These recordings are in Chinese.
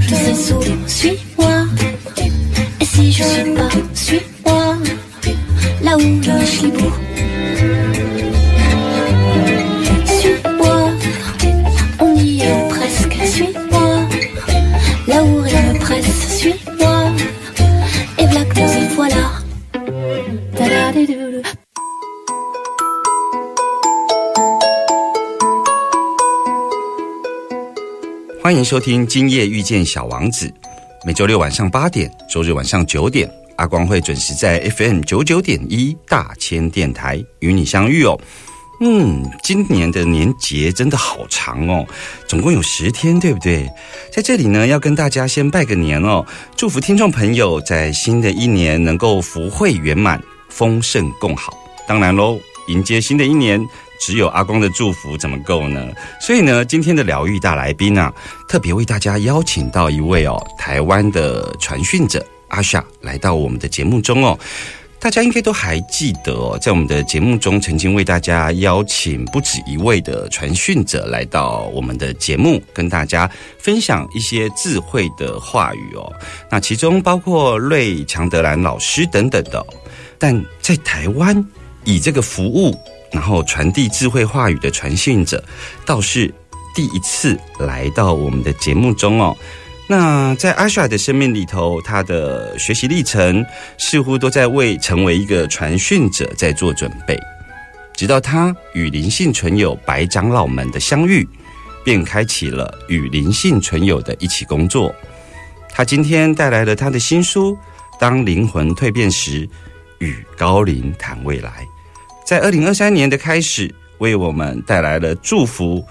Je sais sourire, suis-moi. Et si je suis pas, suis-moi, là où je suis 收听《今夜遇见小王子》，每周六晚上八点，周日晚上九点，阿光会准时在 FM 九九点一大千电台与你相遇哦。嗯，今年的年节真的好长哦，总共有十天，对不对？在这里呢，要跟大家先拜个年哦，祝福听众朋友在新的一年能够福慧圆满、丰盛共好。当然喽，迎接新的一年。只有阿光的祝福怎么够呢？所以呢，今天的疗愈大来宾啊，特别为大家邀请到一位哦，台湾的传讯者阿夏来到我们的节目中哦。大家应该都还记得哦，在我们的节目中曾经为大家邀请不止一位的传讯者来到我们的节目，跟大家分享一些智慧的话语哦。那其中包括瑞强德兰老师等等的，但在台湾以这个服务。然后传递智慧话语的传信者，倒是第一次来到我们的节目中哦。那在阿莎的生命里头，他的学习历程似乎都在为成为一个传讯者在做准备。直到他与灵性纯友白长老们的相遇，便开启了与灵性纯友的一起工作。他今天带来了他的新书《当灵魂蜕变时，与高龄谈未来》。在二零二三年的开始，为我们带来了祝福。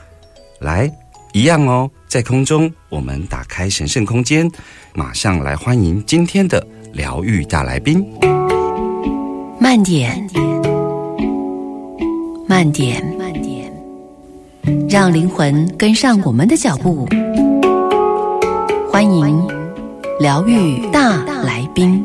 来，一样哦，在空中，我们打开神圣空间，马上来欢迎今天的疗愈大来宾。慢点，慢点，慢点，让灵魂跟上我们的脚步。欢迎疗愈大来宾。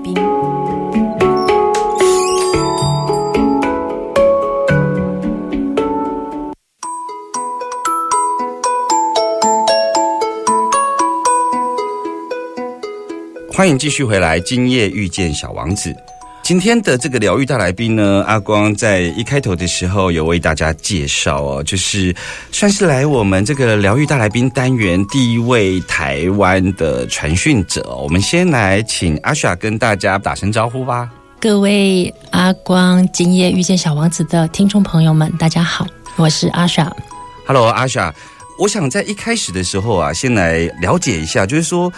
欢迎继续回来，今夜遇见小王子。今天的这个疗愈大来宾呢，阿光在一开头的时候有为大家介绍哦，就是算是来我们这个疗愈大来宾单元第一位台湾的传讯者。我们先来请阿雪跟大家打声招呼吧。各位阿光今夜遇见小王子的听众朋友们，大家好，我是阿雪。Hello，阿雪，我想在一开始的时候啊，先来了解一下，就是说。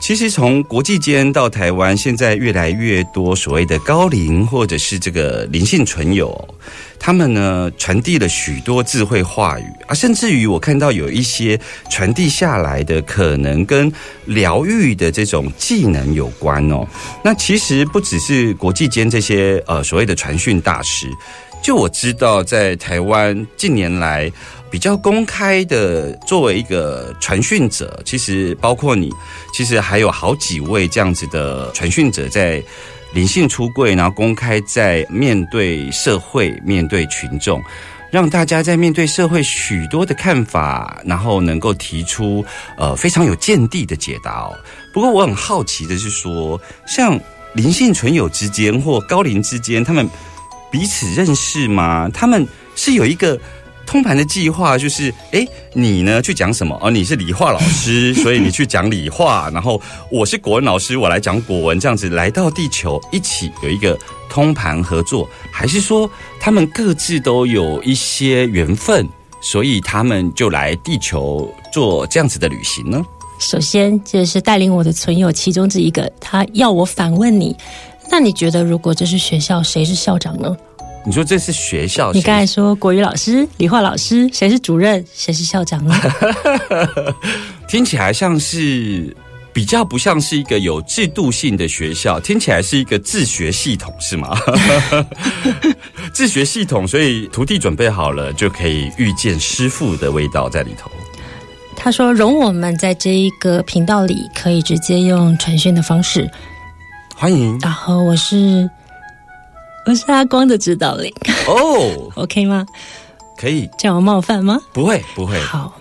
其实从国际间到台湾，现在越来越多所谓的高龄或者是这个灵性存有，他们呢传递了许多智慧话语啊，甚至于我看到有一些传递下来的可能跟疗愈的这种技能有关哦。那其实不只是国际间这些呃所谓的传讯大师，就我知道在台湾近年来。比较公开的，作为一个传讯者，其实包括你，其实还有好几位这样子的传讯者，在灵性出柜，然后公开在面对社会、面对群众，让大家在面对社会许多的看法，然后能够提出呃非常有见地的解答哦。不过我很好奇的是说，像灵性存有之间或高龄之间，他们彼此认识吗？他们。是有一个通盘的计划，就是哎，你呢去讲什么？哦，你是理化老师，所以你去讲理化，然后我是国文老师，我来讲国文，这样子来到地球一起有一个通盘合作，还是说他们各自都有一些缘分，所以他们就来地球做这样子的旅行呢？首先，这是带领我的存友其中之一个，他要我反问你，那你觉得如果这是学校，谁是校长呢？你说这是学校？你刚才说国语老师、理化老师，谁是主任，谁是校长呢？听起来像是比较不像是一个有制度性的学校，听起来是一个自学系统，是吗？自学系统，所以徒弟准备好了，就可以遇见师傅的味道在里头。他说：“容我们在这一个频道里，可以直接用传讯的方式，欢迎。然后我是我是阿光的指导灵哦，，OK 吗？可以，这样冒犯吗？不会，不会。好，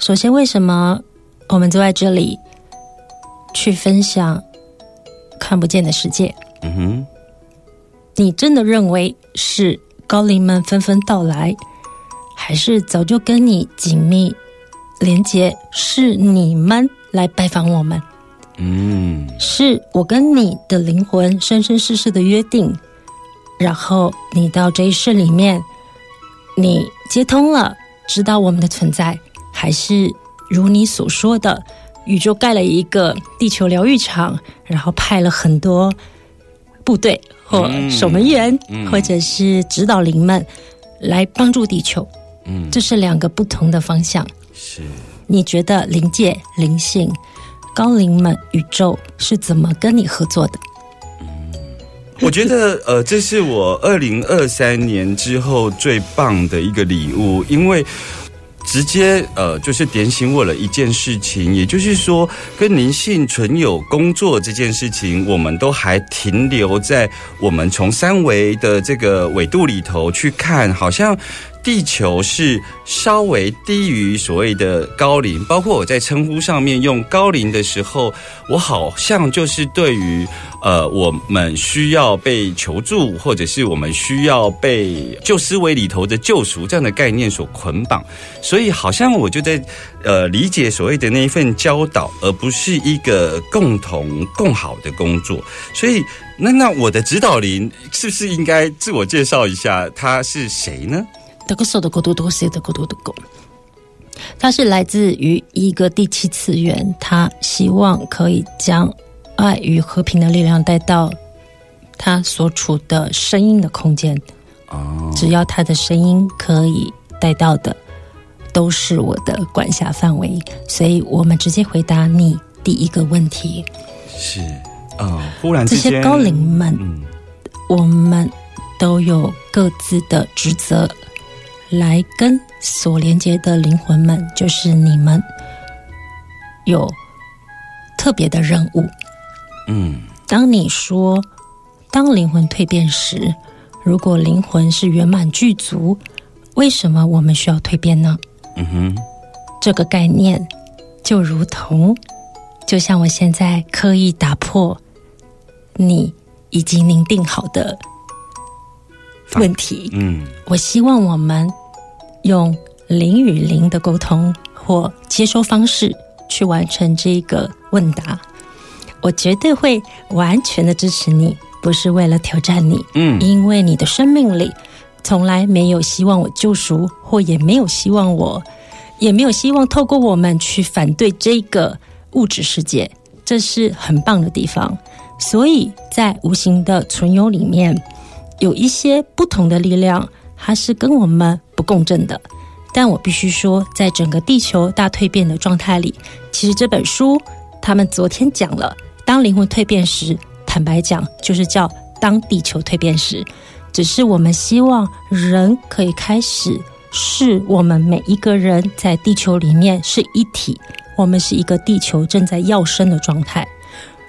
首先为什么我们坐在这里去分享看不见的世界？嗯哼，你真的认为是高龄们纷纷到来，还是早就跟你紧密？”连接是你们来拜访我们，嗯，是我跟你的灵魂生生世世的约定。然后你到这一世里面，你接通了，知道我们的存在，还是如你所说的，宇宙盖了一个地球疗愈场，然后派了很多部队或守门员，或者是指导灵们来帮助地球。嗯，这是两个不同的方向。是，你觉得灵界、灵性、高灵们、宇宙是怎么跟你合作的？我觉得，呃，这是我二零二三年之后最棒的一个礼物，因为直接呃，就是点醒我了一件事情，也就是说，跟灵性存有工作这件事情，我们都还停留在我们从三维的这个纬度里头去看，好像。地球是稍微低于所谓的高龄，包括我在称呼上面用高龄的时候，我好像就是对于呃我们需要被求助，或者是我们需要被旧思维里头的救赎这样的概念所捆绑，所以好像我就在呃理解所谓的那一份教导，而不是一个共同共好的工作。所以那那我的指导灵是不是应该自我介绍一下，他是谁呢？德国手的国度多些的国度的国，它是来自于一个第七次元，他希望可以将爱与和平的力量带到他所处的声音的空间。哦，只要他的声音可以带到的，都是我的管辖范围。所以我们直接回答你第一个问题：是啊，忽然这些高龄们，嗯，我们都有各自的职责。来跟所连接的灵魂们，就是你们有特别的任务。嗯，当你说当灵魂蜕变时，如果灵魂是圆满具足，为什么我们需要蜕变呢？嗯哼，这个概念就如同，就像我现在刻意打破你已经凝定好的问题。嗯，我希望我们。用零与零的沟通或接收方式去完成这个问答，我绝对会完全的支持你，不是为了挑战你，嗯，因为你的生命里从来没有希望我救赎，或也没有希望我，也没有希望透过我们去反对这个物质世界，这是很棒的地方。所以在无形的存有里面，有一些不同的力量。它是跟我们不共振的，但我必须说，在整个地球大蜕变的状态里，其实这本书他们昨天讲了，当灵魂蜕变时，坦白讲就是叫当地球蜕变时，只是我们希望人可以开始是我们每一个人在地球里面是一体，我们是一个地球正在要生的状态。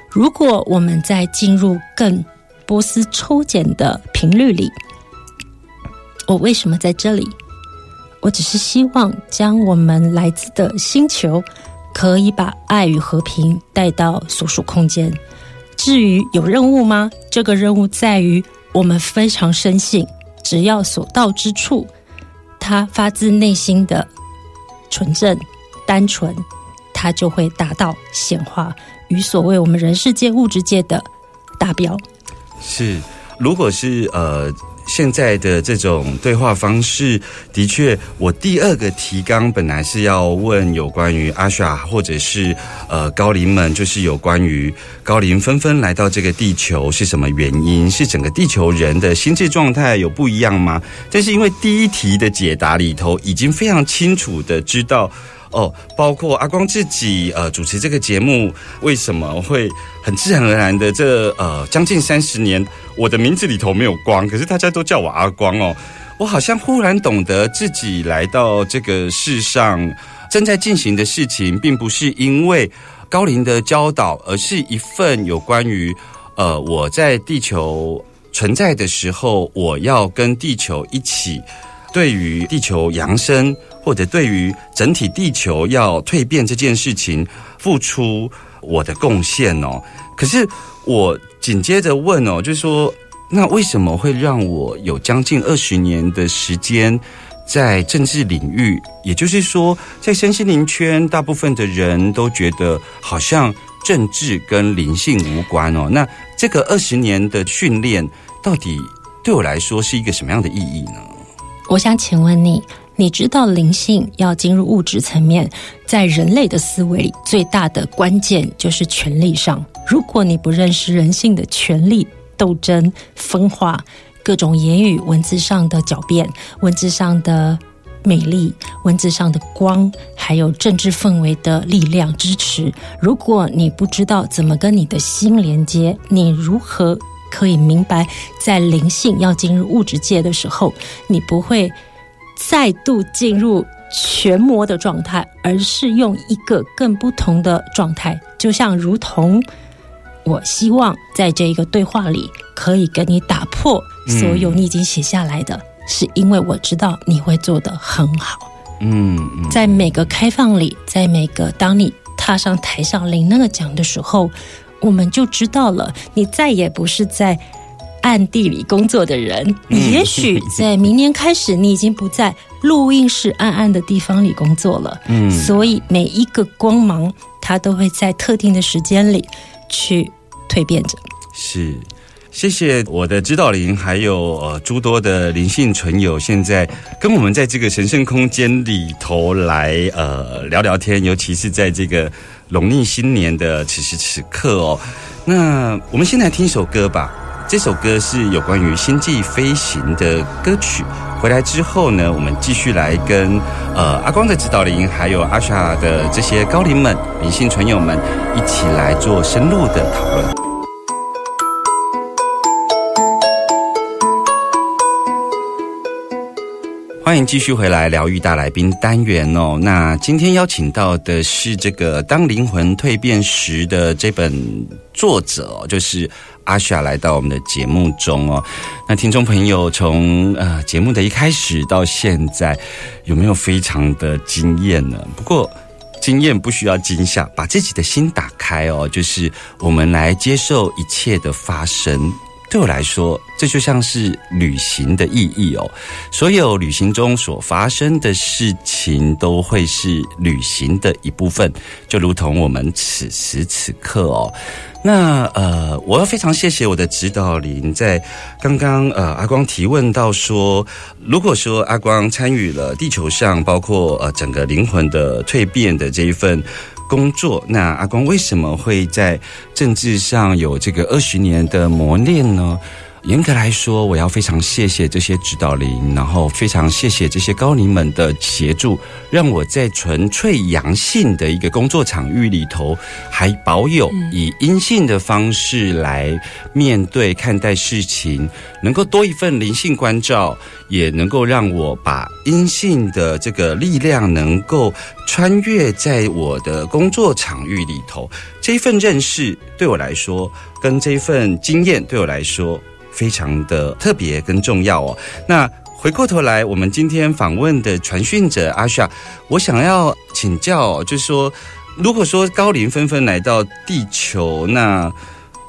如果我们在进入更波斯抽检的频率里。我为什么在这里？我只是希望将我们来自的星球，可以把爱与和平带到所属空间。至于有任务吗？这个任务在于我们非常深信，只要所到之处，它发自内心的纯正、单纯，它就会达到显化与所谓我们人世界、物质界的达标。是，如果是呃。现在的这种对话方式，的确，我第二个提纲本来是要问有关于阿夏或者是呃高龄们，就是有关于高龄纷纷来到这个地球是什么原因？是整个地球人的心智状态有不一样吗？但是因为第一题的解答里头已经非常清楚的知道。哦，包括阿光自己呃主持这个节目，为什么会很自然而然的这呃将近三十年，我的名字里头没有光，可是大家都叫我阿光哦。我好像忽然懂得自己来到这个世上正在进行的事情，并不是因为高龄的教导，而是一份有关于呃我在地球存在的时候，我要跟地球一起对于地球扬升。或者对于整体地球要蜕变这件事情付出我的贡献哦，可是我紧接着问哦，就是说，那为什么会让我有将近二十年的时间在政治领域？也就是说，在身心灵圈，大部分的人都觉得好像政治跟灵性无关哦。那这个二十年的训练，到底对我来说是一个什么样的意义呢？我想请问你。你知道灵性要进入物质层面，在人类的思维里，最大的关键就是权力上。如果你不认识人性的权力斗争、分化、各种言语、文字上的狡辩、文字上的美丽、文字上的光，还有政治氛围的力量支持，如果你不知道怎么跟你的心连接，你如何可以明白，在灵性要进入物质界的时候，你不会。再度进入全魔的状态，而是用一个更不同的状态，就像如同我希望在这一个对话里，可以跟你打破所有你已经写下来的，是因为我知道你会做得很好。嗯，在每个开放里，在每个当你踏上台上领那个奖的时候，我们就知道了，你再也不是在。暗地里工作的人，你 也许在明年开始，你已经不在录音室暗暗的地方里工作了。嗯，所以每一个光芒，它都会在特定的时间里去蜕变着。是，谢谢我的指导灵，还有呃诸多的灵性存友，现在跟我们在这个神圣空间里头来呃聊聊天，尤其是在这个农历新年的此时此刻哦。那我们先来听一首歌吧。这首歌是有关于星际飞行的歌曲。回来之后呢，我们继续来跟呃阿光的指导灵，还有阿莎的这些高龄们、灵性传友们一起来做深入的讨论。欢迎继续回来疗愈大来宾单元哦。那今天邀请到的是这个《当灵魂蜕变时》的这本作者，就是阿夏来到我们的节目中哦。那听众朋友从呃节目的一开始到现在，有没有非常的惊艳呢？不过经验不需要惊吓，把自己的心打开哦，就是我们来接受一切的发生。对我来说，这就像是旅行的意义哦。所有旅行中所发生的事情，都会是旅行的一部分，就如同我们此时此刻哦。那呃，我要非常谢谢我的指导灵，在刚刚呃阿光提问到说，如果说阿光参与了地球上，包括呃整个灵魂的蜕变的这一份。工作，那阿公为什么会在政治上有这个二十年的磨练呢？严格来说，我要非常谢谢这些指导灵，然后非常谢谢这些高龄们的协助，让我在纯粹阳性的一个工作场域里头，还保有以阴性的方式来面对看待事情，能够多一份灵性关照，也能够让我把阴性的这个力量能够穿越在我的工作场域里头。这一份认识对我来说，跟这一份经验对我来说。非常的特别跟重要哦。那回过头来，我们今天访问的传讯者阿夏，我想要请教，就是说，如果说高龄纷纷来到地球，那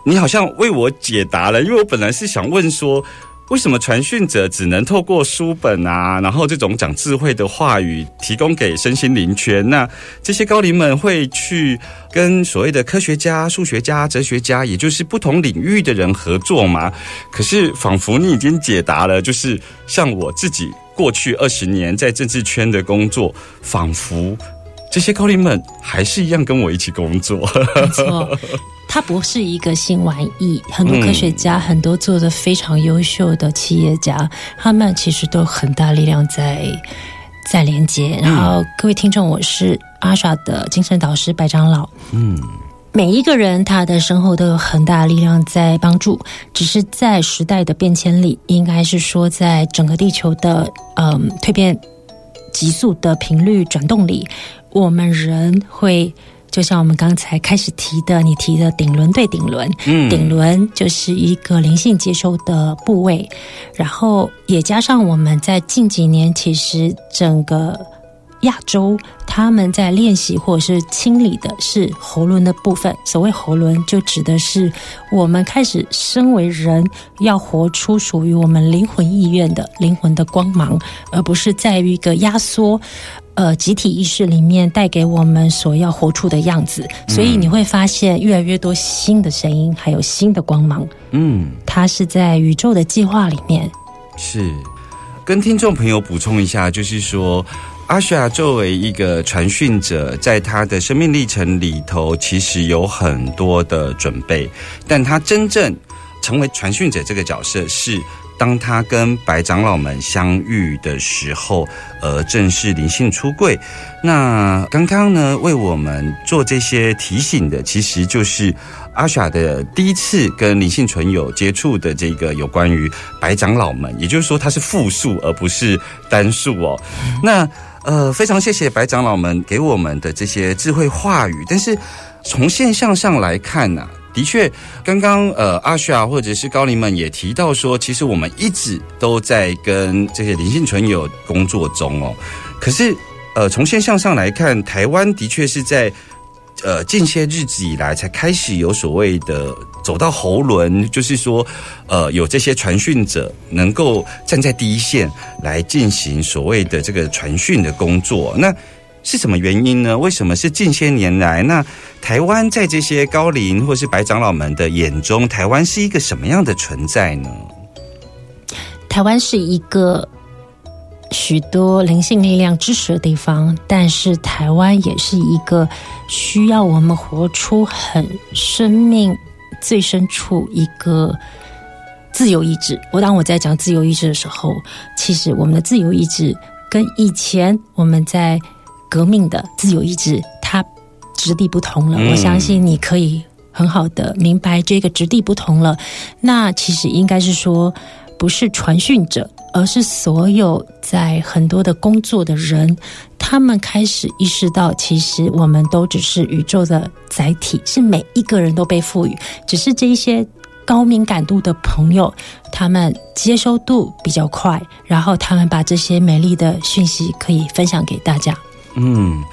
你好像为我解答了，因为我本来是想问说，为什么传讯者只能透过书本啊，然后这种讲智慧的话语提供给身心灵圈？那这些高龄们会去跟所谓的科学家、数学家、哲学家，也就是不同领域的人合作吗？可是仿佛你已经解答了，就是像我自己过去二十年在政治圈的工作，仿佛这些高龄们还是一样跟我一起工作。没错，它不是一个新玩意。很多科学家，很多做的非常优秀的企业家，他们其实都有很大力量在在连接。然后，各位听众，我是阿莎的精神导师白长老。嗯，每一个人他的身后都有很大力量在帮助，只是在时代的变迁里，应该是说在整个地球的嗯蜕变急速的频率转动里，我们人会。就像我们刚才开始提的，你提的顶轮对顶轮，嗯顶轮就是一个灵性接收的部位，然后也加上我们在近几年，其实整个亚洲他们在练习或者是清理的是喉轮的部分。所谓喉轮，就指的是我们开始身为人要活出属于我们灵魂意愿的灵魂的光芒，而不是在于一个压缩。呃，集体意识里面带给我们所要活出的样子，所以你会发现越来越多新的声音，还有新的光芒。嗯，它是在宇宙的计划里面。是跟听众朋友补充一下，就是说。阿夏作为一个传讯者，在他的生命历程里头，其实有很多的准备，但他真正成为传讯者这个角色，是当他跟白长老们相遇的时候，而正式灵性出柜。那刚刚呢，为我们做这些提醒的，其实就是阿夏的第一次跟灵性存有接触的这个有关于白长老们，也就是说，它是复数而不是单数哦。那呃，非常谢谢白长老们给我们的这些智慧话语，但是从现象上来看呢、的确，刚刚呃阿夏或者是高林们也提到说，其实我们一直都在跟这些灵性存有工作中哦。可是呃，从现象上来看，台湾的确是在呃近些日子以来才开始有所谓的走到喉轮，就是说呃有这些传讯者能够站在第一线来进行所谓的这个传讯的工作。那是什么原因呢？为什么是近些年来？那台湾在这些高龄或是白长老们的眼中，台湾是一个什么样的存在呢？台湾是一个许多灵性力量支持的地方，但是台湾也是一个需要我们活出很生命最深处一个自由意志。我当我在讲自由意志的时候，其实我们的自由意志跟以前我们在革命的自由意志，它质地不同了。嗯我相信你可以很好的明白这个质地不同了。那其实应该是说，不是传讯者，而是所有在很多的工作的人，他们开始意识到，其实我们都只是宇宙的载体，是每一个人都被赋予，只是这一些。高敏感度的朋友，他们接收度比较快，然后他们把这些美丽的讯息可以分享给大家。嗯，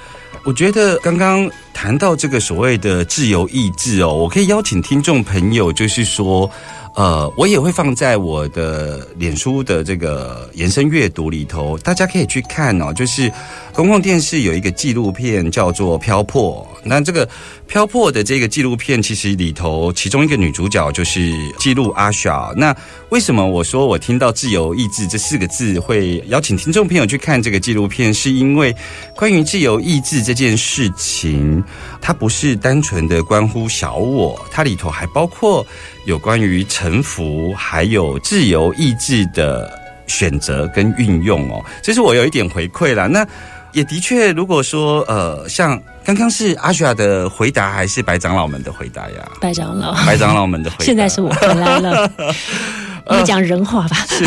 我觉得刚刚谈到这个所谓的自由意志哦，我可以邀请听众朋友，就是说，呃，我也会放在我的脸书的这个延伸阅读里头，大家可以去看哦。就是公共电视有一个纪录片叫做《漂泊》，那这个《漂泊》的这个纪录片，其实里头其中一个女主角就是记录阿夏。那为什么我说我听到“自由意志”这四个字会邀请听众朋友去看这个纪录片，是因为关于自由意志这件事情，它不是单纯的关乎小我，它里头还包括有关于臣服，还有自由意志的选择跟运用哦。这是我有一点回馈啦。那也的确，如果说呃，像刚刚是阿雪的回答，还是白长老们的回答呀？白长老，白长老们的回答。现在是我回来了，我们讲人话吧。是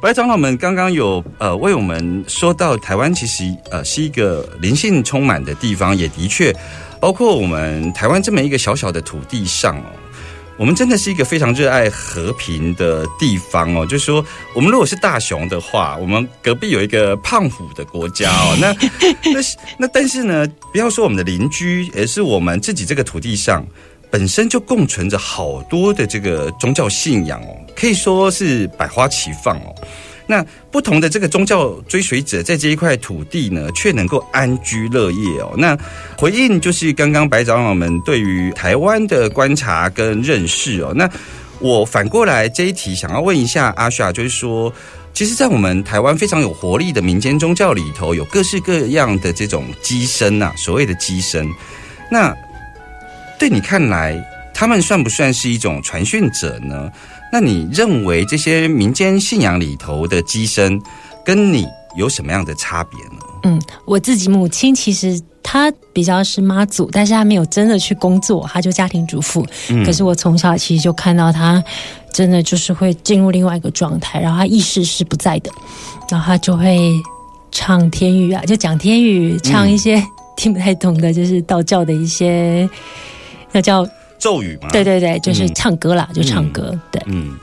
白长老们刚刚有呃为我们说到台湾其实呃是一个灵性充满的地方，也的确包括我们台湾这么一个小小的土地上哦。我们真的是一个非常热爱和平的地方哦。就是说，我们如果是大熊的话，我们隔壁有一个胖虎的国家哦。那 那是那但是呢，不要说我们的邻居，而是我们自己这个土地上，本身就共存着好多的这个宗教信仰哦，可以说是百花齐放哦。那不同的这个宗教追随者在这一块土地呢，却能够安居乐业哦。那回应就是刚刚白长老们对于台湾的观察跟认识哦。那我反过来这一题想要问一下阿夏，就是说，其实，在我们台湾非常有活力的民间宗教里头，有各式各样的这种机身呐，所谓的机身。那对你看来，他们算不算是一种传讯者呢？那你认为这些民间信仰里头的机身，跟你有什么样的差别呢？嗯，我自己母亲其实她比较是妈祖，但是她没有真的去工作，她就家庭主妇。嗯可是我从小其实就看到她真的就是会进入另外一个状态，然后她意识是不在的，然后她就会唱天语啊，就讲天语，唱一些 听不太懂的，就是道教的一些那叫咒语嘛？对，对对，就是嗯唱歌啦，就唱歌。对，嗯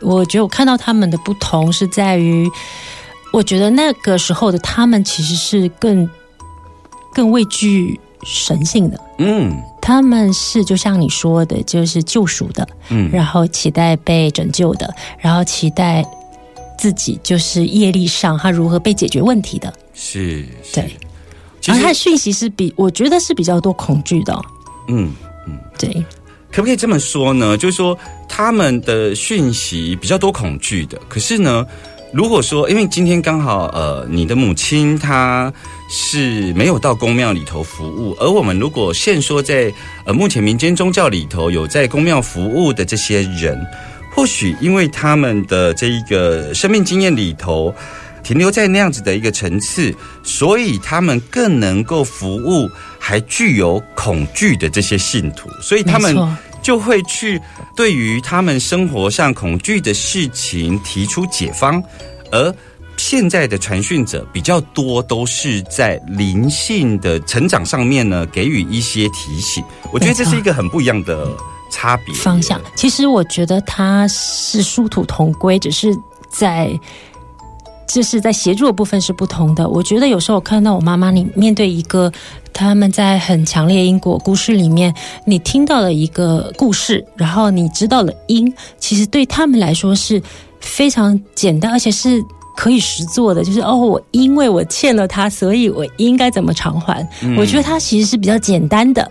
我觉得我看到他们的不同是在于，我觉得那个时候的他们其实是更更畏惧神性的。嗯他们是就像你说的，就是救赎的，嗯然后期待被拯救的，然后期待自己就是业力上他如何被解决问题的。是，是对。其然后他的，讯息是比我觉得是比较多恐惧的哦、嗯。对，可不可以这么说呢？就是说，他们的讯息比较多恐惧的。可是呢，如果说，因为今天刚好呃，你的母亲她是没有到宫庙里头服务，而我们如果现说在呃目前民间宗教里头有在宫庙服务的这些人，或许因为他们的这一个生命经验里头。停留在那样子的一个层次，所以他们更能够服务还具有恐惧的这些信徒，所以他们就会去对于他们生活上恐惧的事情提出解方，而现在的传讯者比较多都是在灵性的成长上面呢给予一些提醒，我觉得这是一个很不一样的差别方向。其实我觉得他是殊途同归，只是在。就是在协助的部分是不同的。我觉得有时候我看到我妈妈，你面对一个他们在很强烈因果故事里面，你听到了一个故事，然后你知道了因，其实对他们来说是非常简单，而且是可以实做的。就是哦，我因为我欠了他，所以我应该怎么偿还？我觉得它其实是比较简单的。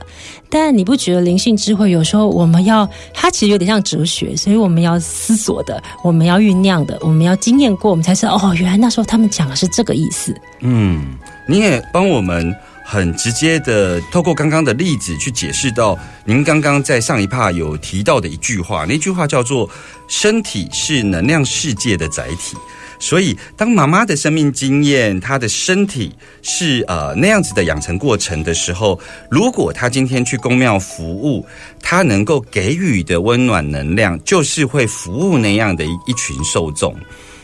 但你不觉得灵性智慧有时候我们要，它其实有点像哲学，所以我们要思索的，我们要酝酿的，我们要经验过，我们才知道哦，原来那时候他们讲的是这个意思。嗯，你也帮我们很直接的透过刚刚的例子去解释到，您刚刚在上一趴有提到的一句话，那句话叫做“身体是能量世界的载体”。所以，当妈妈的生命经验，她的身体是呃那样子的养成过程的时候，如果她今天去公庙服务，她能够给予的温暖能量，就是会服务那样的一群受众。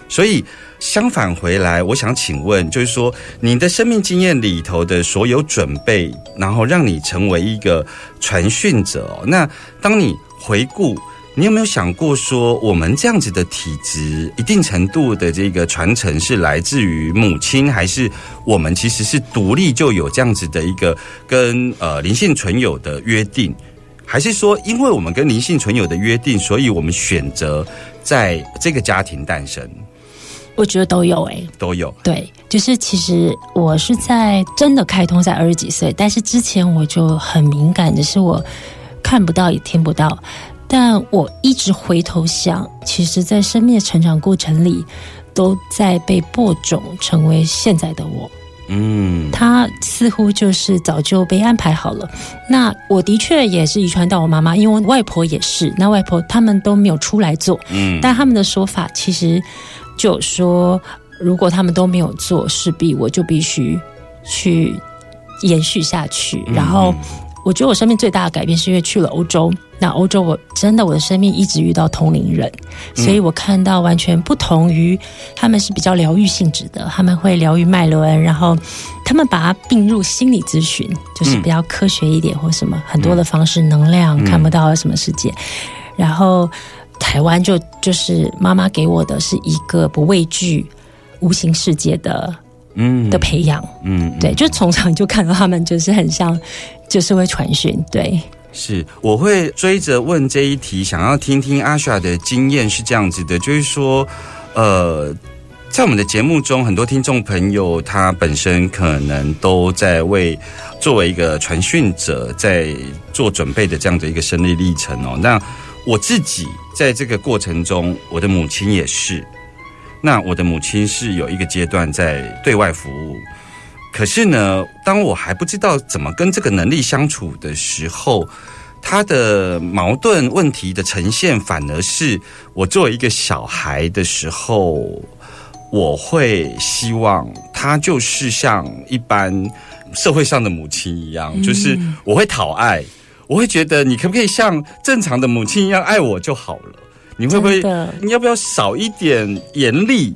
所以相反回来，我想请问，就是说你的生命经验里头的所有准备，然后让你成为一个传讯者。那当你回顾，你有没有想过说，我们这样子的体质，一定程度的这个传承是来自于母亲，还是我们其实是独立就有这样子的一个跟呃灵性存有的约定？还是说，因为我们跟灵性存有的约定，所以我们选择在这个家庭诞生？我觉得都有诶、都有。对，就是其实我是在真的开通在二十几岁，但是之前我就很敏感，只是我看不到也听不到。但我一直回头想，其实，在生命的成长过程里，都在被播种成为现在的我。嗯，他似乎就是早就被安排好了。那我的确也是遗传到我妈妈，因为我外婆也是。那外婆他们都没有出来做，嗯但他们的说法其实就有说，如果他们都没有做，势必我就必须去延续下去。然后，我觉得我生命最大的改变是因为去了欧洲。那欧洲，我真的我的生命一直遇到同龄人，所以我看到完全不同于他们是比较疗愈性质的，他们会疗愈脉轮，然后他们把它并入心理咨询，就是比较科学一点或什么很多的方式，能量看不到什么世界，然后台湾就就是妈妈给我的是一个不畏惧无形世界的嗯。的培养，嗯，对，就从小就看到他们就是很像，就是会传讯，对，是，我会追着问这一题，想要听听阿莎的经验是这样子的，就是说，呃，在我们的节目中，很多听众朋友他本身可能都在为作为一个传讯者在做准备的这样的一个生理历程哦。那我自己在这个过程中，我的母亲也是。那我的母亲是有一个阶段在对外服务，可是呢，当我还不知道怎么跟这个能力相处的时候，他的矛盾问题的呈现，反而是我作为一个小孩的时候，我会希望他就是像一般社会上的母亲一样，就是我会讨爱。我会觉得，你可不可以像正常的母亲一样爱我就好了？你会不会？你要不要少一点严厉？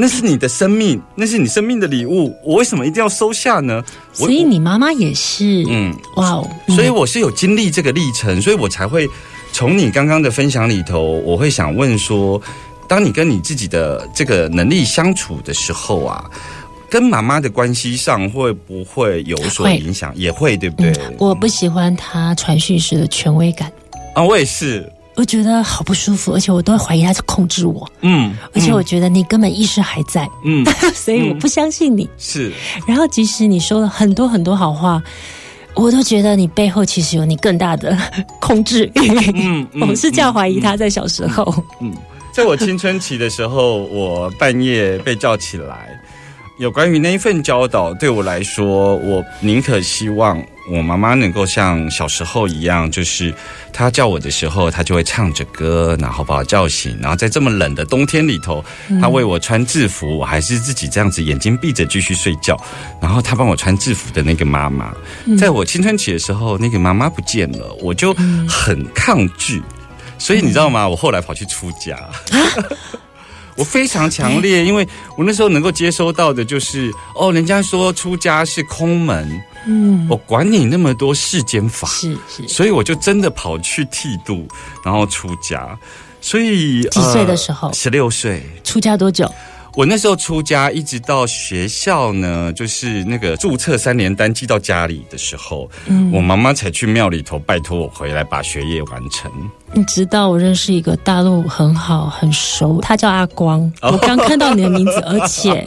那是你的生命，那是你生命的礼物，我为什么一定要收下呢？所以你妈妈也是，嗯，哇哦！所以我是有经历这个历程，所以我才会从你刚刚的分享里头，我会想问说，当你跟你自己的这个能力相处的时候啊。跟妈妈的关系上会不会有所影响？也会，对不对？我不喜欢他传讯时的权威感啊，我也是，我觉得好不舒服，而且我都会怀疑他在控制我。嗯，而且我觉得你根本意识还在，嗯，所以我不相信你。是，然后即使你说了很多很多好话，我都觉得你背后其实有你更大的控制欲。嗯，我是这样怀疑他在小时候。嗯，在我青春期的时候，我半夜被叫起来。有关于那一份教导，对我来说，我宁可希望我妈妈能够像小时候一样，就是她叫我的时候，她就会唱着歌，然后把我叫醒，然后在这么冷的冬天里头，她为我穿制服，我还是自己这样子眼睛闭着继续睡觉，然后她帮我穿制服的那个妈妈，在我青春期的时候，那个妈妈不见了，我就很抗拒，所以你知道吗？我后来跑去出家。我非常强烈，因为我那时候能够接收到的就是哦，人家说出家是空门，嗯，我管你那么多世间法，是是，所以我就真的跑去剃度，然后出家。所以几岁的时候？十六岁。出家多久？我那时候出家，一直到学校呢，就是那个注册三联单寄到家里的时候，嗯，我妈妈才去庙里头拜托我回来把学业完成。你知道我认识一个大陆很好很熟，他叫阿光，我刚看到你的名字，而且。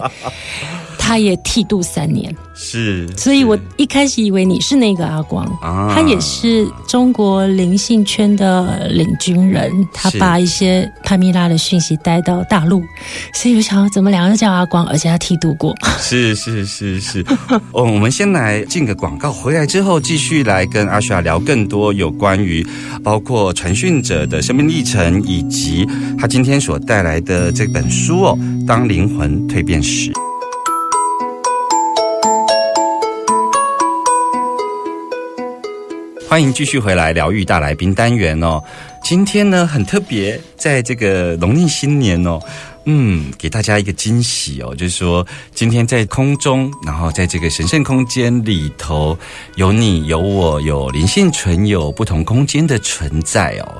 他也剃度三年，是，所以我一开始以为你是那个阿光，啊。他也是中国灵性圈的领军人，他把一些潘蜜拉的讯息带到大陆，所以我想怎么两个人叫阿光，而且他剃度过，是是是是，哦，我们先来进个广告，回来之后继续来跟阿雪聊更多有关于包括传讯者的生命历程，以及他今天所带来的这本书哦，当灵魂蜕变时。欢迎继续回来疗愈大来宾单元哦。今天呢很特别，在这个农历新年哦，嗯，给大家一个惊喜哦，就是说今天在空中，然后在这个神圣空间里头，有你有我有灵性存有不同空间的存在哦。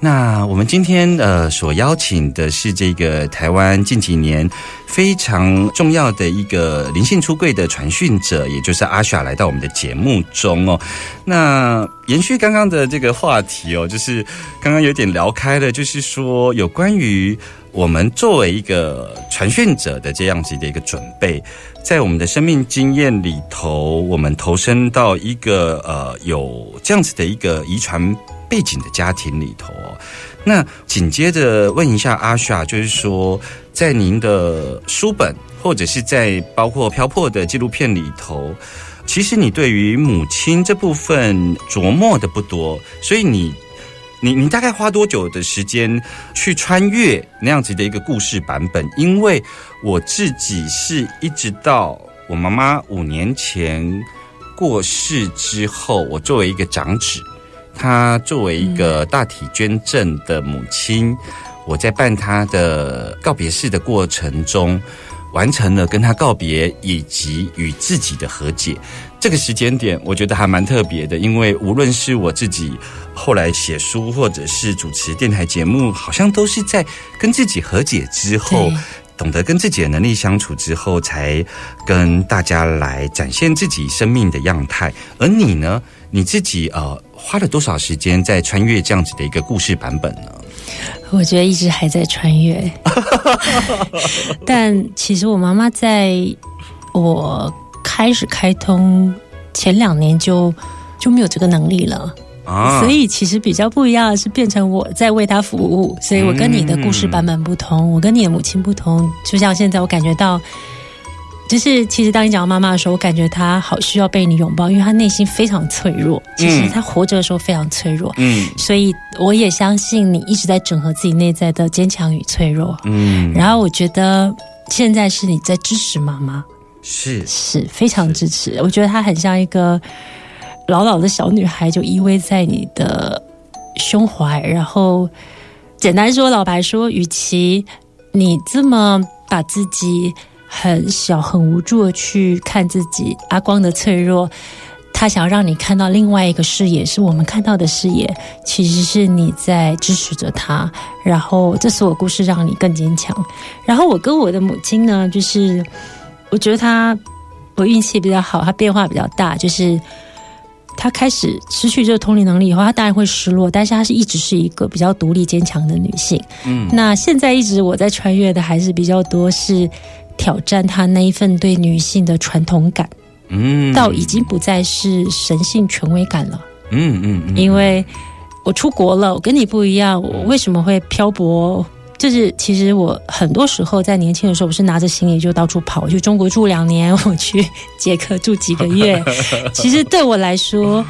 那我们今天呃所邀请的是这个台湾近几年非常重要的一个灵性出柜的传讯者，也就是阿莎来到我们的节目中哦。那延续刚刚的这个话题哦，就是刚刚有点聊开了，就是说有关于我们作为一个传讯者的这样子的一个准备，在我们的生命经验里头，我们投身到一个呃有这样子的一个遗传。背景的家庭里头，那紧接着问一下阿莎，就是说，在您的书本或者是在包括漂泊的纪录片里头，其实你对于母亲这部分琢磨的不多，所以你你你大概花多久的时间去穿越那样子的一个故事版本？因为我自己是一直到我妈妈五年前过世之后，我作为一个长子。她作为一个大体捐赠的母亲，我在办她的告别式的过程中，完成了跟她告别以及与自己的和解。这个时间点，我觉得还蛮特别的，因为无论是我自己后来写书，或者是主持电台节目，好像都是在跟自己和解之后。懂得跟自己的能力相处之后，才跟大家来展现自己生命的样态。而你呢，你自己呃花了多少时间在穿越这样子的一个故事版本呢？我觉得一直还在穿越，但其实我妈妈在我开始开通前两年就就没有这个能力了。啊所以其实比较不一样的是，变成我在为他服务，所以我跟你的故事版本不同，我跟你的母亲不同。就像现在，我感觉到，就是其实当你讲到妈妈的时候，我感觉她好需要被你拥抱，因为她内心非常脆弱。其实她活着的时候非常脆弱，嗯所以我也相信你一直在整合自己内在的坚强与脆弱。嗯，然后我觉得现在是你在支持妈妈，是是非常支持。我觉得她很像一个老老的小女孩，就依偎在你的胸怀。然后简单说，老白说，与其你这么把自己很小、很无助的去看自己，阿光的脆弱。他想要让你看到另外一个视野，是我们看到的视野，其实是你在支持着他，然后这所有故事让你更坚强。然后我跟我的母亲呢，就是我觉得她我运气比较好，她变化比较大，就是她开始失去这个同理能力以后，她当然会失落，但是她是一直是一个比较独立坚强的女性。嗯那现在一直我在穿越的还是比较多是挑战他那一份对女性的传统感，嗯到已经不再是神性权威感了。嗯嗯嗯，因为我出国了，我跟你不一样，我为什么会漂泊？就是其实我很多时候在年轻的时候，我是拿着行李就到处跑，我去中国住两年，我去捷克住几个月。其实对我来说，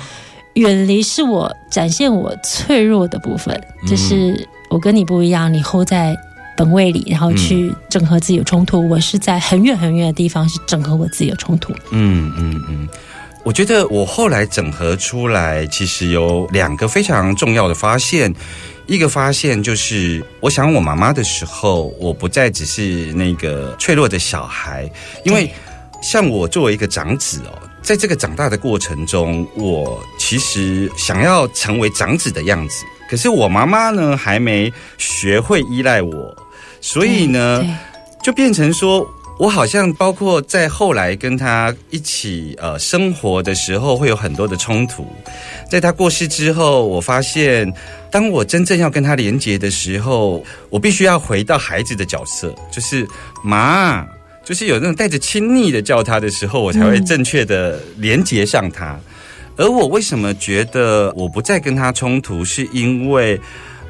远离是我展现我脆弱的部分，就是我跟你不一样，你 hold 在本位里，然后去整合自己的冲突。我是在很远很远的地方，是整合我自己的冲突。嗯嗯嗯，我觉得我后来整合出来，其实有两个非常重要的发现。一个发现就是，我想我妈妈的时候，我不再只是那个脆弱的小孩，因为像我作为一个长子哦，在这个长大的过程中，我其实想要成为长子的样子，可是我妈妈呢还没学会依赖我，所以呢，就变成说，我好像包括在后来跟他一起呃生活的时候，会有很多的冲突。在他过世之后，我发现，当我真正要跟他连接的时候，我必须要回到孩子的角色，就是妈，就是有那种带着亲昵的叫他的时候，我才会正确的连接上他。而我为什么觉得我不再跟他冲突，是因为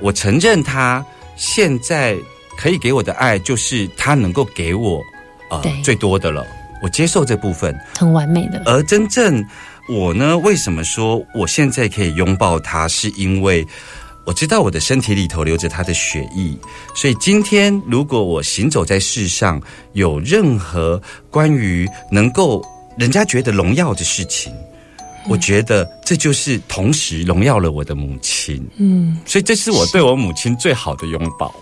我承认他现在可以给我的爱，就是他能够给我呃最多的了。我接受这部分，很完美的。而真正我呢，为什么说我现在可以拥抱他，是因为我知道我的身体里头流着他的血液，所以今天如果我行走在世上，有任何关于能够人家觉得荣耀的事情。我觉得这就是同时荣耀了我的母亲，嗯，所以这是我对我母亲最好的拥抱。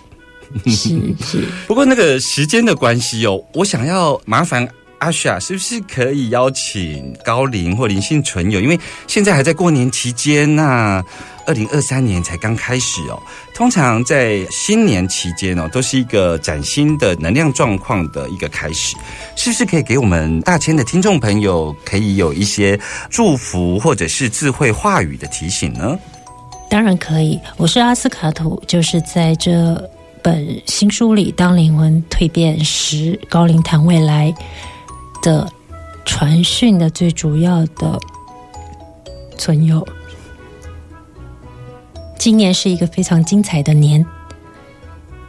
是是。不过那个时间的关系哦，我想要麻烦阿夏，是不是可以邀请高龄或灵性纯友？因为现在还在过年期间那、二零二三年才刚开始哦。通常在新年期间哦，都是一个崭新的能量状况的一个开始，是不是可以给我们大千的听众朋友，可以有一些祝福或者是智慧话语的提醒呢？当然可以，我是阿斯卡图，就是在这本新书里，当灵魂蜕变时，高龄谈未来的传讯的最主要的存有。今年是一个非常精彩的年，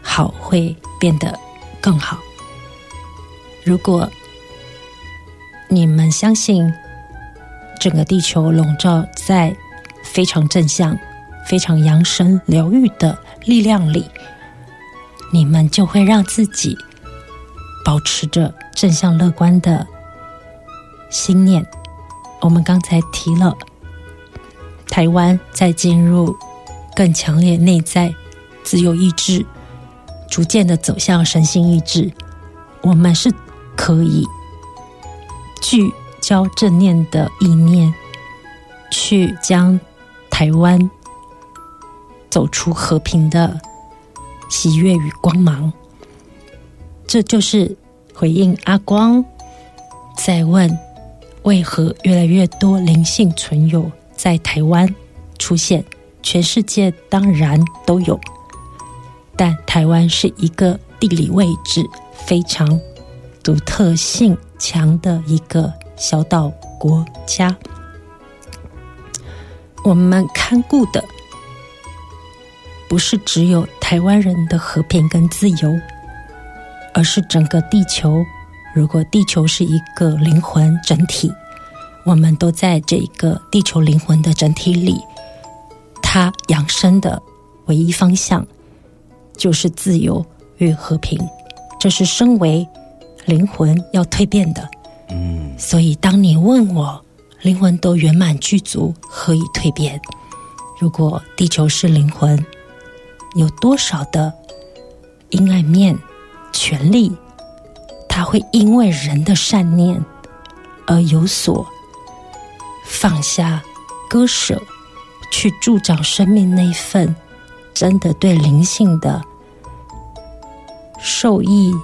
好会变得更好。如果你们相信整个地球笼罩在非常正向、非常扬升、疗愈的力量里，你们就会让自己保持着正向乐观的心念。我们刚才提了，台湾在进入更强烈内在自由意志，逐渐的走向神性意志，我们是可以聚焦正念的意念，去将台湾走出和平的喜悦与光芒。这就是回应阿光在问：为何越来越多灵性存有在台湾出现？全世界当然都有，但台湾是一个地理位置非常独特性强的一个小岛国家。我们看顾的不是只有台湾人的和平跟自由，而是整个地球。如果地球是一个灵魂整体，我们都在这个地球灵魂的整体里。它养生的唯一方向就是自由与和平，这是身为灵魂要蜕变的。嗯，所以，当你问我灵魂都圆满具足，何以蜕变？如果地球是灵魂，有多少的阴暗面、权力，它会因为人的善念而有所放下、割舍？去助长生命那一份真的对灵性的受益，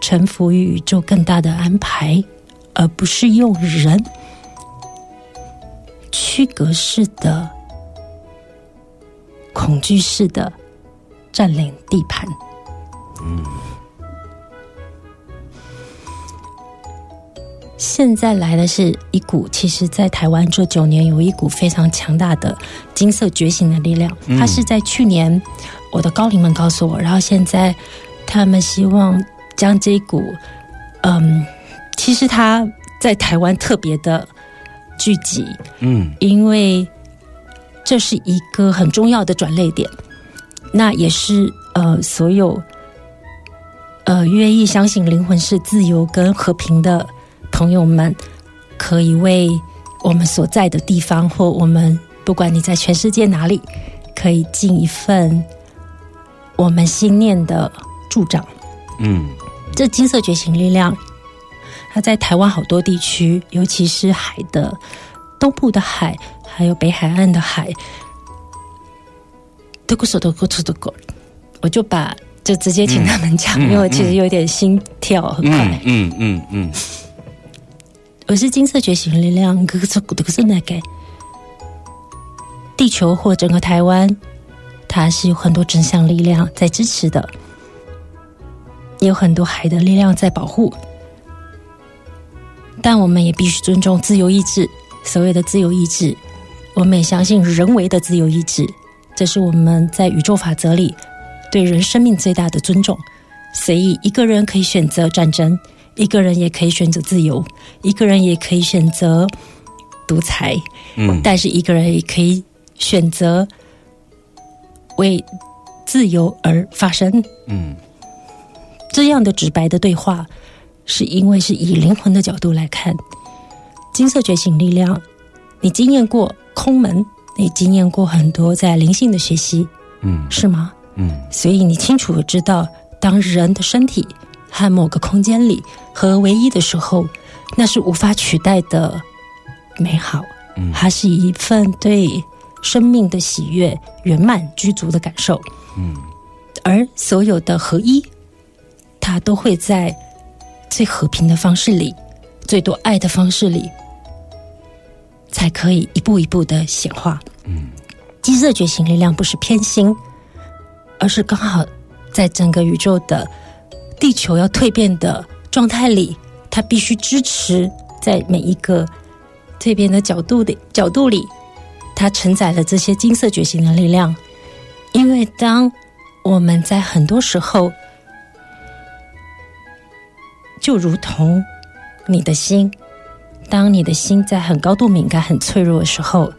臣服于宇宙更大的安排，而不是用人区隔式的、恐惧式的占领地盘。现在来的是一股，其实，在台湾这九年有一股非常强大的金色觉醒的力量。它是在去年，我的高龄们告诉我，然后现在他们希望将这一股，嗯，其实它在台湾特别的聚集，嗯因为这是一个很重要的转捩点，那也是呃所有呃愿意相信灵魂是自由跟和平的朋友们，可以为我们所在的地方或我们不管你在全世界哪里，可以尽一份我们心念的助长。嗯这金色觉醒力量，它在台湾好多地区，尤其是海的东部的海，还有北海岸的海，都咕手都咕出的咕，我就把就直接请他们讲，因为我其实有点心跳很快。嗯嗯嗯我是金色觉醒力量，可是可是那个地球或整个台湾，它是有很多正向力量在支持的，也有很多海的力量在保护，但我们也必须尊重自由意志。所谓的自由意志，我们也相信人为的自由意志，这是我们在宇宙法则里对人生命最大的尊重。所以，一个人可以选择战争，一个人也可以选择自由，一个人也可以选择独裁，嗯但是一个人也可以选择为自由而发声。嗯这样的直白的对话，是因为是以灵魂的角度来看，金色觉醒力量，你经验过空门，你经验过很多在灵性的学习，嗯是吗？嗯所以你清楚的知道，当人的身体和某个空间里合而为一的时候，那是无法取代的美好。嗯它是一份对生命的喜悦、圆满、居足的感受。嗯而所有的合一，它都会在最和平的方式里、最多爱的方式里，才可以一步一步的显化。嗯，金色觉醒力量不是偏心，而是刚好在整个宇宙的地球要蜕变的状态里，它必须支持在每一个蜕变的角度的角度里，它承载了这些金色觉醒的力量。因为当我们在很多时候，就如同你的心，当你的心在很高度敏感、很脆弱的时候，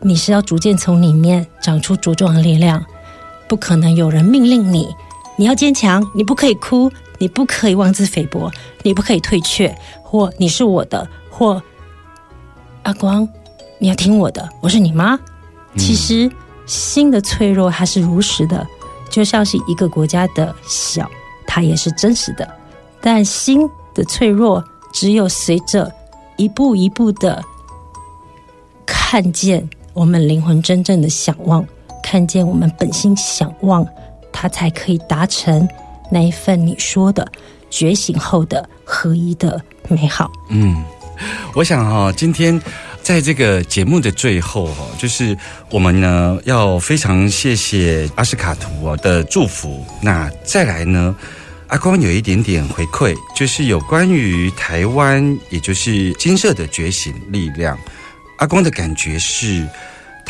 你是要逐渐从里面长出茁壮的力量。不可能有人命令你，你要坚强，你不可以哭，你不可以妄自菲薄，你不可以退却，或你是我的，或阿光，你要听我的，我是你妈。其实心的脆弱它是如实的，就像是一个国家的小，它也是真实的。但心的脆弱，只有随着一步一步的看见我们灵魂真正的想望，看见我们本心想望，它才可以达成那一份你说的觉醒后的合一的美好。嗯，我想哈、今天在这个节目的最后哈、就是我们呢要非常谢谢阿斯卡图的祝福。那再来呢，阿光有一点点回馈，就是有关于台湾，也就是金色的觉醒力量。阿光的感觉是。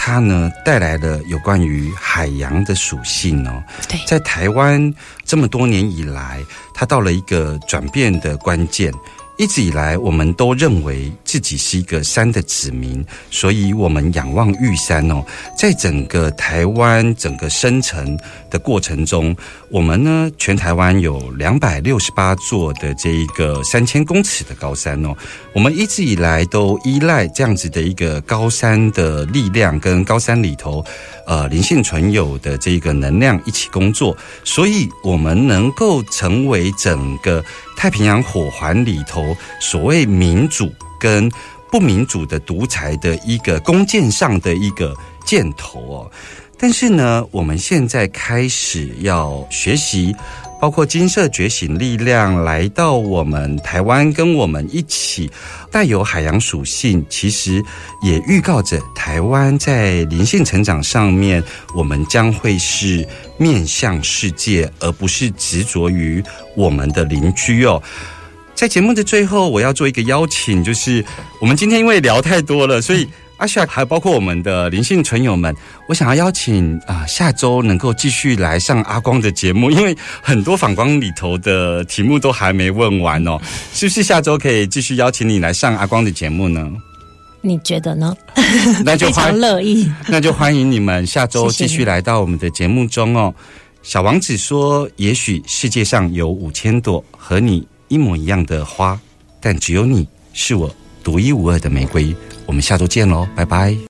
它呢带来了有关于海洋的属性哦，对在台湾这么多年以来，它到了一个转变的关键。一直以来，我们都认为自己是一个山的子民，所以我们仰望玉山哦。在整个台湾整个生成的过程中，我们呢，全台湾有两百六十八座的这一个三千公尺的高山哦。我们一直以来都依赖这样子的一个高山的力量，跟高山里头呃灵性存有的这个能量一起工作，所以我们能够成为整个太平洋火环里头所谓民主跟不民主的独裁的一个弓箭上的一个箭头哦。但是呢，我们现在开始要学习，包括金色觉醒力量来到我们台湾，跟我们一起带有海洋属性，其实也预告着台湾在灵性成长上面，我们将会是面向世界，而不是执着于我们的邻居哦。在节目的最后，我要做一个邀请，就是我们今天因为聊太多了，所以阿夏还包括我们的灵性存友们，我想要邀请啊、下周能够继续来上阿光的节目，因为很多反光里头的题目都还没问完哦，是不是下周可以继续邀请你来上阿光的节目呢？你觉得呢？那就 欢非常乐意。那就欢迎你们下周继续 来到我们的节目中哦。小王子说：“也许世界上有五千朵和你一模一样的花，但只有你是我独一无二的玫瑰。”我们下周见喽，拜拜。